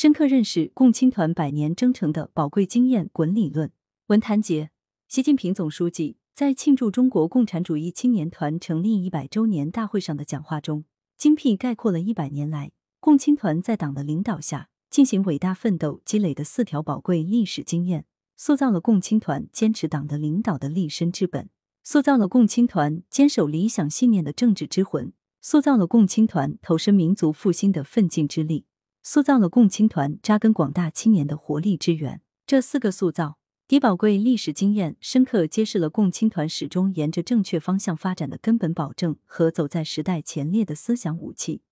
深刻认识共青团百年征程的宝贵经验滚理论。文坛节，习近平总书记在庆祝中国共产主义青年团成立一百周年大会上的讲话中，精辟概括了一百年来共青团在党的领导下进行伟大奋斗积累的四条宝贵历史经验，塑造了共青团坚持党的领导的立身之本，塑造了共青团坚守理想信念的政治之魂，塑造了共青团投身民族复兴的奋进之力，塑造了共青团扎根广大青年的活力之源。这四个塑造。迪宝贵历史经验，深刻揭示了共青团始终沿着正确方向发展的根本保证和走在时代前列的思想武器。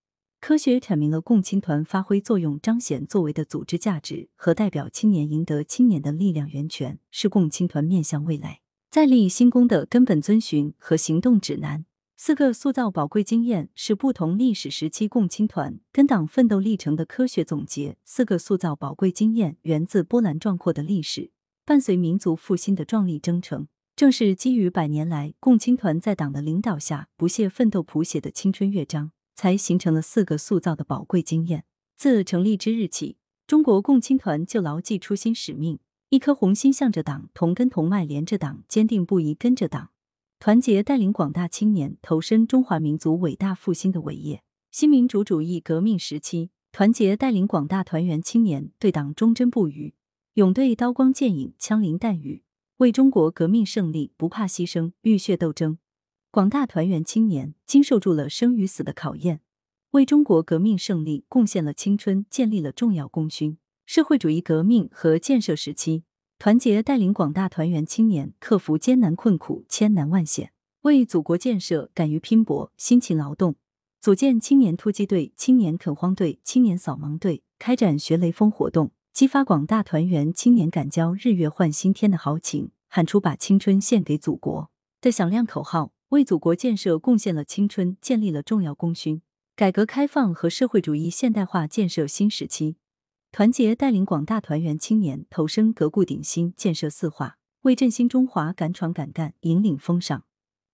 科学阐明了共青团发挥作用、彰显作为的组织价值和代表青年赢得青年的力量源泉，是共青团面向未来再立新功的根本遵循和行动指南。四个塑造宝贵经验是不同历史时期共青团跟党奋斗历程的科学总结。四个塑造宝贵经验源自波澜壮阔的历史。伴随民族复兴的壮丽征程，正是基于百年来共青团在党的领导下不懈奋斗谱写的青春乐章，才形成了四个塑造的宝贵经验。自成立之日起，中国共青团就牢记初心使命，一颗红心向着党，同根同脉连着党，坚定不移跟着党，团结带领广大青年投身中华民族伟大复兴的伟业。新民主主义革命时期，团结带领广大团员青年对党忠贞不渝。勇对刀光剑影、枪林弹雨，为中国革命胜利不怕牺牲、浴血斗争。广大团员青年经受住了生与死的考验，为中国革命胜利贡献了青春，建立了重要功勋。社会主义革命和建设时期，团结带领广大团员青年克服艰难困苦、千难万险，为祖国建设敢于拼搏、辛勤劳动，组建青年突击队、青年垦荒队、青年扫盲队，开展学雷锋活动。激发广大团员青年敢交日月换新天的豪情，喊出把青春献给祖国的响亮口号，为祖国建设贡献了青春，建立了重要功勋。改革开放和社会主义现代化建设新时期，团结带领广大团员青年投身革故鼎新、建设四化，为振兴中华敢闯敢干、引领风尚，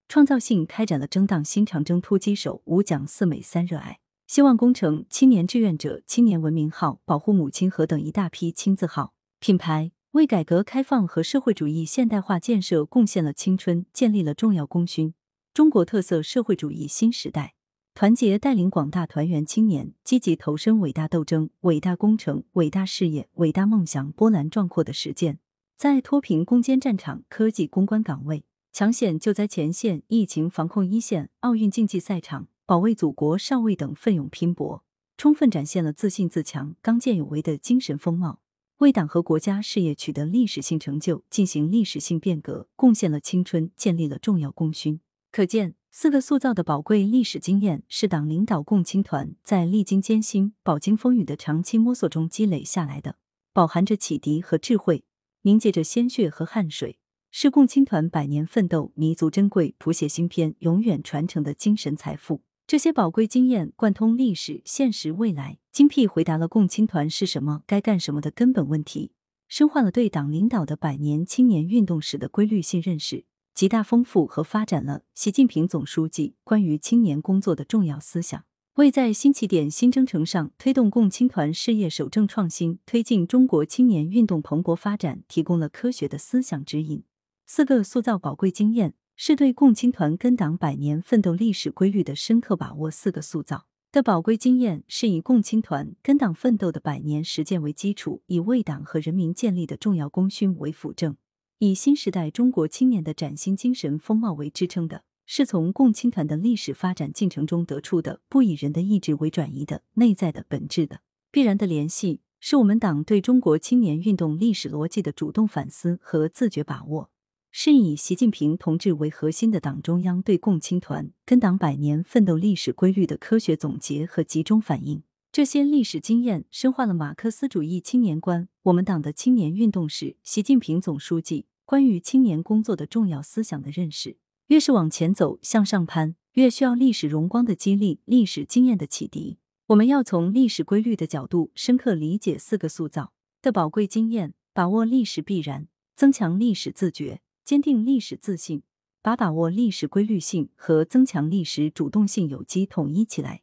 创造性开展了争当新长征突击手、五讲四美三热爱。希望工程、青年志愿者、青年文明号、保护母亲河等一大批青字号品牌，为改革开放和社会主义现代化建设贡献了青春，建立了重要功勋。中国特色社会主义新时代，团结带领广大团员青年积极投身伟大斗争、伟大工程、伟大事业、伟大梦想波澜壮阔的实践，在脱贫攻坚战场、科技攻关岗位、抢险救灾前线、疫情防控一线、奥运竞技赛场。保卫祖国少尉等奋勇拼搏，充分展现了自信自强、刚健有为的精神风貌，为党和国家事业取得历史性成就、进行历史性变革贡献了青春，建立了重要功勋。可见，四个塑造的宝贵历史经验，是党领导共青团在历经艰辛、饱经风雨的长期摸索中积累下来的，饱含着启迪和智慧，凝结着鲜血和汗水，是共青团百年奋斗弥足珍贵、谱写新篇、永远传承的精神财富。这些宝贵经验贯通历史、现实、未来，精辟回答了共青团是什么、该干什么的根本问题，深化了对党领导的百年青年运动史的规律性认识，极大丰富和发展了习近平总书记关于青年工作的重要思想，为在新起点、新征程上推动共青团事业守正创新、推进中国青年运动蓬勃发展提供了科学的思想指引。四个塑造宝贵经验。是对共青团跟党百年奋斗历史规律的深刻把握。四个塑造的宝贵经验，是以共青团跟党奋斗的百年实践为基础，以为党和人民建立的重要功勋为辅证，以新时代中国青年的崭新精神风貌为支撑的，是从共青团的历史发展进程中得出的，不以人的意志为转移的内在的本质的必然的联系，是我们党对中国青年运动历史逻辑的主动反思和自觉把握。是以习近平同志为核心的党中央对共青团跟党百年奋斗历史规律的科学总结和集中反映，这些历史经验深化了马克思主义青年观。我们党的青年运动史，习近平总书记关于青年工作的重要思想的认识。越是往前走、向上攀，越需要历史荣光的激励、历史经验的启迪。我们要从历史规律的角度，深刻理解四个塑造的宝贵经验，把握历史必然，增强历史自觉。坚定历史自信，把把握历史规律性和增强历史主动性有机统一起来，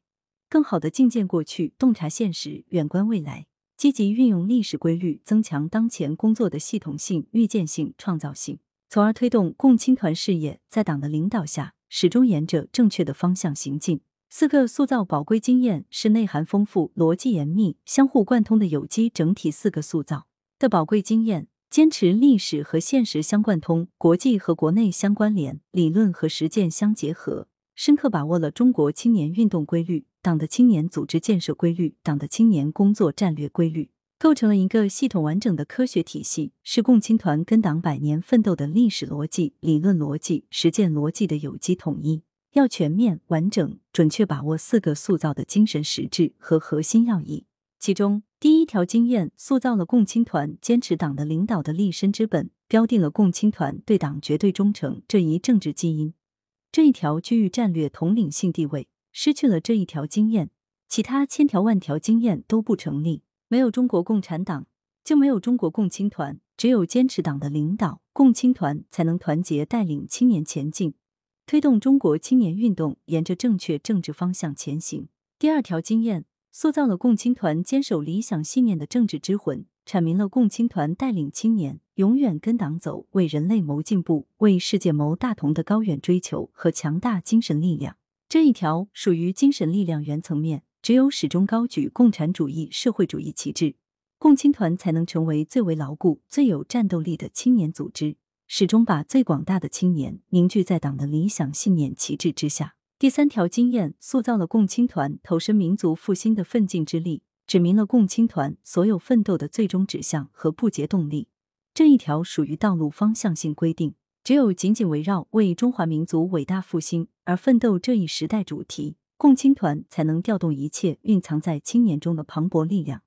更好的借鉴过去，洞察现实，远观未来。积极运用历史规律，增强当前工作的系统性、预见性、创造性，从而推动共青团事业在党的领导下始终沿着正确的方向行进。四个塑造宝贵经验是内涵丰富、逻辑严密、相互贯通的有机整体。四个塑造的宝贵经验，坚持历史和现实相贯通，国际和国内相关联，理论和实践相结合，深刻把握了中国青年运动规律、党的青年组织建设规律、党的青年工作战略规律，构成了一个系统完整的科学体系，是共青团跟党百年奋斗的历史逻辑、理论逻辑、实践逻辑的有机统一。要全面、完整、准确把握四个塑造的精神实质和核心要义。其中，第一条经验塑造了共青团坚持党的领导的立身之本，标定了共青团对党绝对忠诚这一政治基因。这一条区域战略统领性地位，失去了这一条经验，其他千条万条经验都不成立。没有中国共产党，就没有中国共青团。只有坚持党的领导，共青团才能团结带领青年前进。推动中国青年运动沿着正确政治方向前行。第二条经验塑造了共青团坚守理想信念的政治之魂，阐明了共青团带领青年永远跟党走，为人类谋进步、为世界谋大同的高远追求和强大精神力量。这一条属于精神力量原层面，只有始终高举共产主义、社会主义旗帜，共青团才能成为最为牢固、最有战斗力的青年组织。始终把最广大的青年凝聚在党的理想信念旗帜之下。第三条经验塑造了共青团投身民族复兴的奋进之力，指明了共青团所有奋斗的最终指向和不竭动力。这一条属于道路方向性规定，只有紧紧围绕为中华民族伟大复兴而奋斗这一时代主题，共青团才能调动一切蕴藏在青年中的磅礴力量，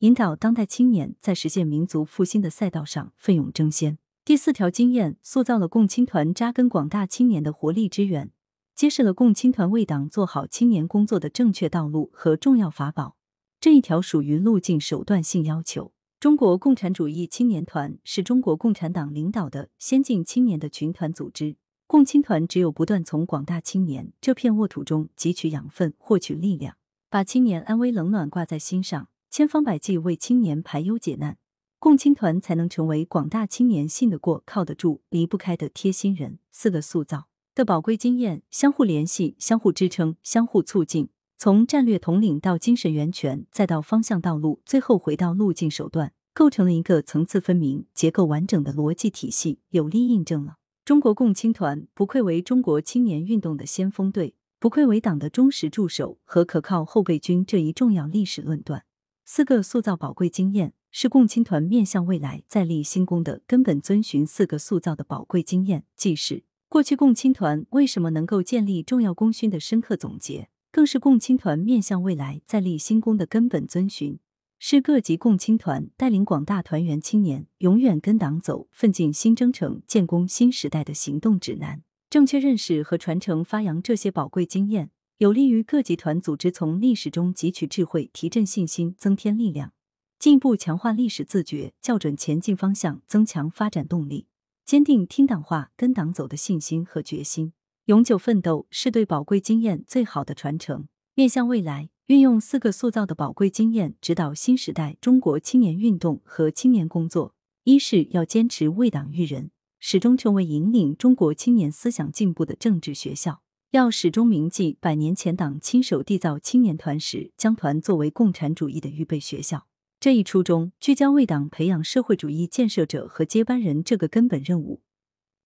引导当代青年在实现民族复兴的赛道上奋勇争先。第四条经验塑造了共青团扎根广大青年的活力之源，揭示了共青团为党做好青年工作的正确道路和重要法宝。这一条属于路径手段性要求。中国共产主义青年团是中国共产党领导的先进青年的群团组织。共青团只有不断从广大青年这片沃土中汲取养分、获取力量，把青年安危冷暖挂在心上，千方百计为青年排忧解难。共青团才能成为广大青年信得过、靠得住、离不开的贴心人。四个塑造的宝贵经验，相互联系、相互支撑、相互促进，从战略统领到精神源泉，再到方向道路，最后回到路径手段，构成了一个层次分明、结构完整的逻辑体系，有力印证了中国共青团不愧为中国青年运动的先锋队，不愧为党的忠实助手和可靠后备军这一重要历史论断。四个塑造宝贵经验。是共青团面向未来再立新功的根本遵循四个塑造的宝贵经验，既是过去共青团为什么能够建立重要功勋的深刻总结，更是共青团面向未来再立新功的根本遵循，是各级共青团带领广大团员青年永远跟党走，奋进新征程，建功新时代的行动指南。正确认识和传承发扬这些宝贵经验，有利于各级团组织从历史中汲取智慧，提振信心，增添力量。进一步强化历史自觉，校准前进方向，增强发展动力，坚定听党话、跟党走的信心和决心。永久奋斗是对宝贵经验最好的传承。面向未来，运用四个塑造的宝贵经验，指导新时代中国青年运动和青年工作。一是要坚持为党育人，始终成为引领中国青年思想进步的政治学校。要始终铭记百年前党亲手缔造青年团时，将团作为共产主义的预备学校。这一初衷聚焦为党培养社会主义建设者和接班人这个根本任务，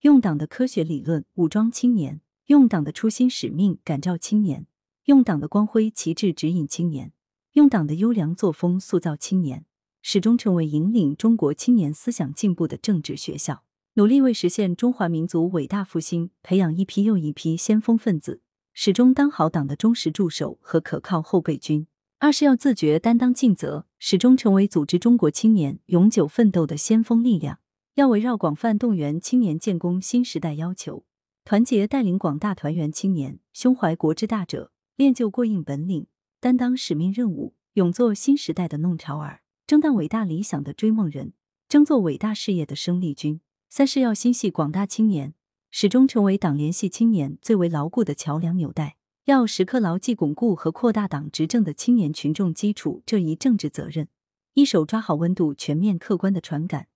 用党的科学理论武装青年，用党的初心使命感召青年，用党的光辉旗帜指引青年，用党的优良作风塑造青年，始终成为引领中国青年思想进步的政治学校，努力为实现中华民族伟大复兴培养一批又一批先锋分子，始终当好党的忠实助手和可靠后备军。二是要自觉担当尽责，始终成为组织中国青年永久奋斗的先锋力量。要围绕广泛动员青年建功新时代要求，团结带领广大团员青年，胸怀国之大者，练就过硬本领，担当使命任务，勇做新时代的弄潮儿，争当伟大理想的追梦人，争做伟大事业的生力军。三是要心系广大青年，始终成为党联系青年最为牢固的桥梁纽带。要时刻牢记巩固和扩大党执政的青年群众基础这一政治责任，一手抓好温度，全面客观的传感；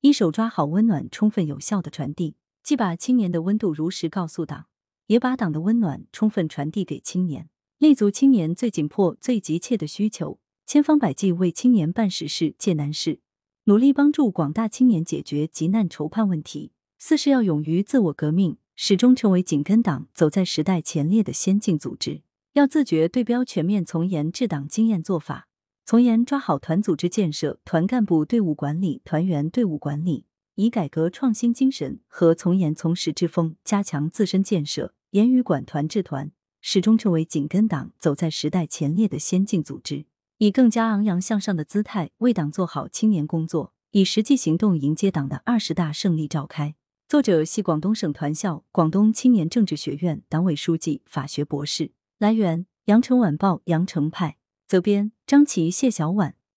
一手抓好温暖，充分有效的传递。既把青年的温度如实告诉党，也把党的温暖充分传递给青年，立足青年最紧迫、最急切的需求，千方百计为青年办实事、解难事，努力帮助广大青年解决急难愁盼问题。四是要勇于自我革命，始终成为紧跟党、走在时代前列的先进组织。要自觉对标全面从严治党经验做法，从严抓好团组织建设、团干部队伍管理、团员队伍管理，以改革创新精神和从严从实之风，加强自身建设，严于管团治团，始终成为紧跟党、走在时代前列的先进组织。以更加昂扬向上的姿态为党做好青年工作，以实际行动迎接党的二十大胜利召开。作者系广东省团校广东青年政治学院党委书记、法学博士。来源：羊城晚报·羊城派，责编：张琪、谢小婉。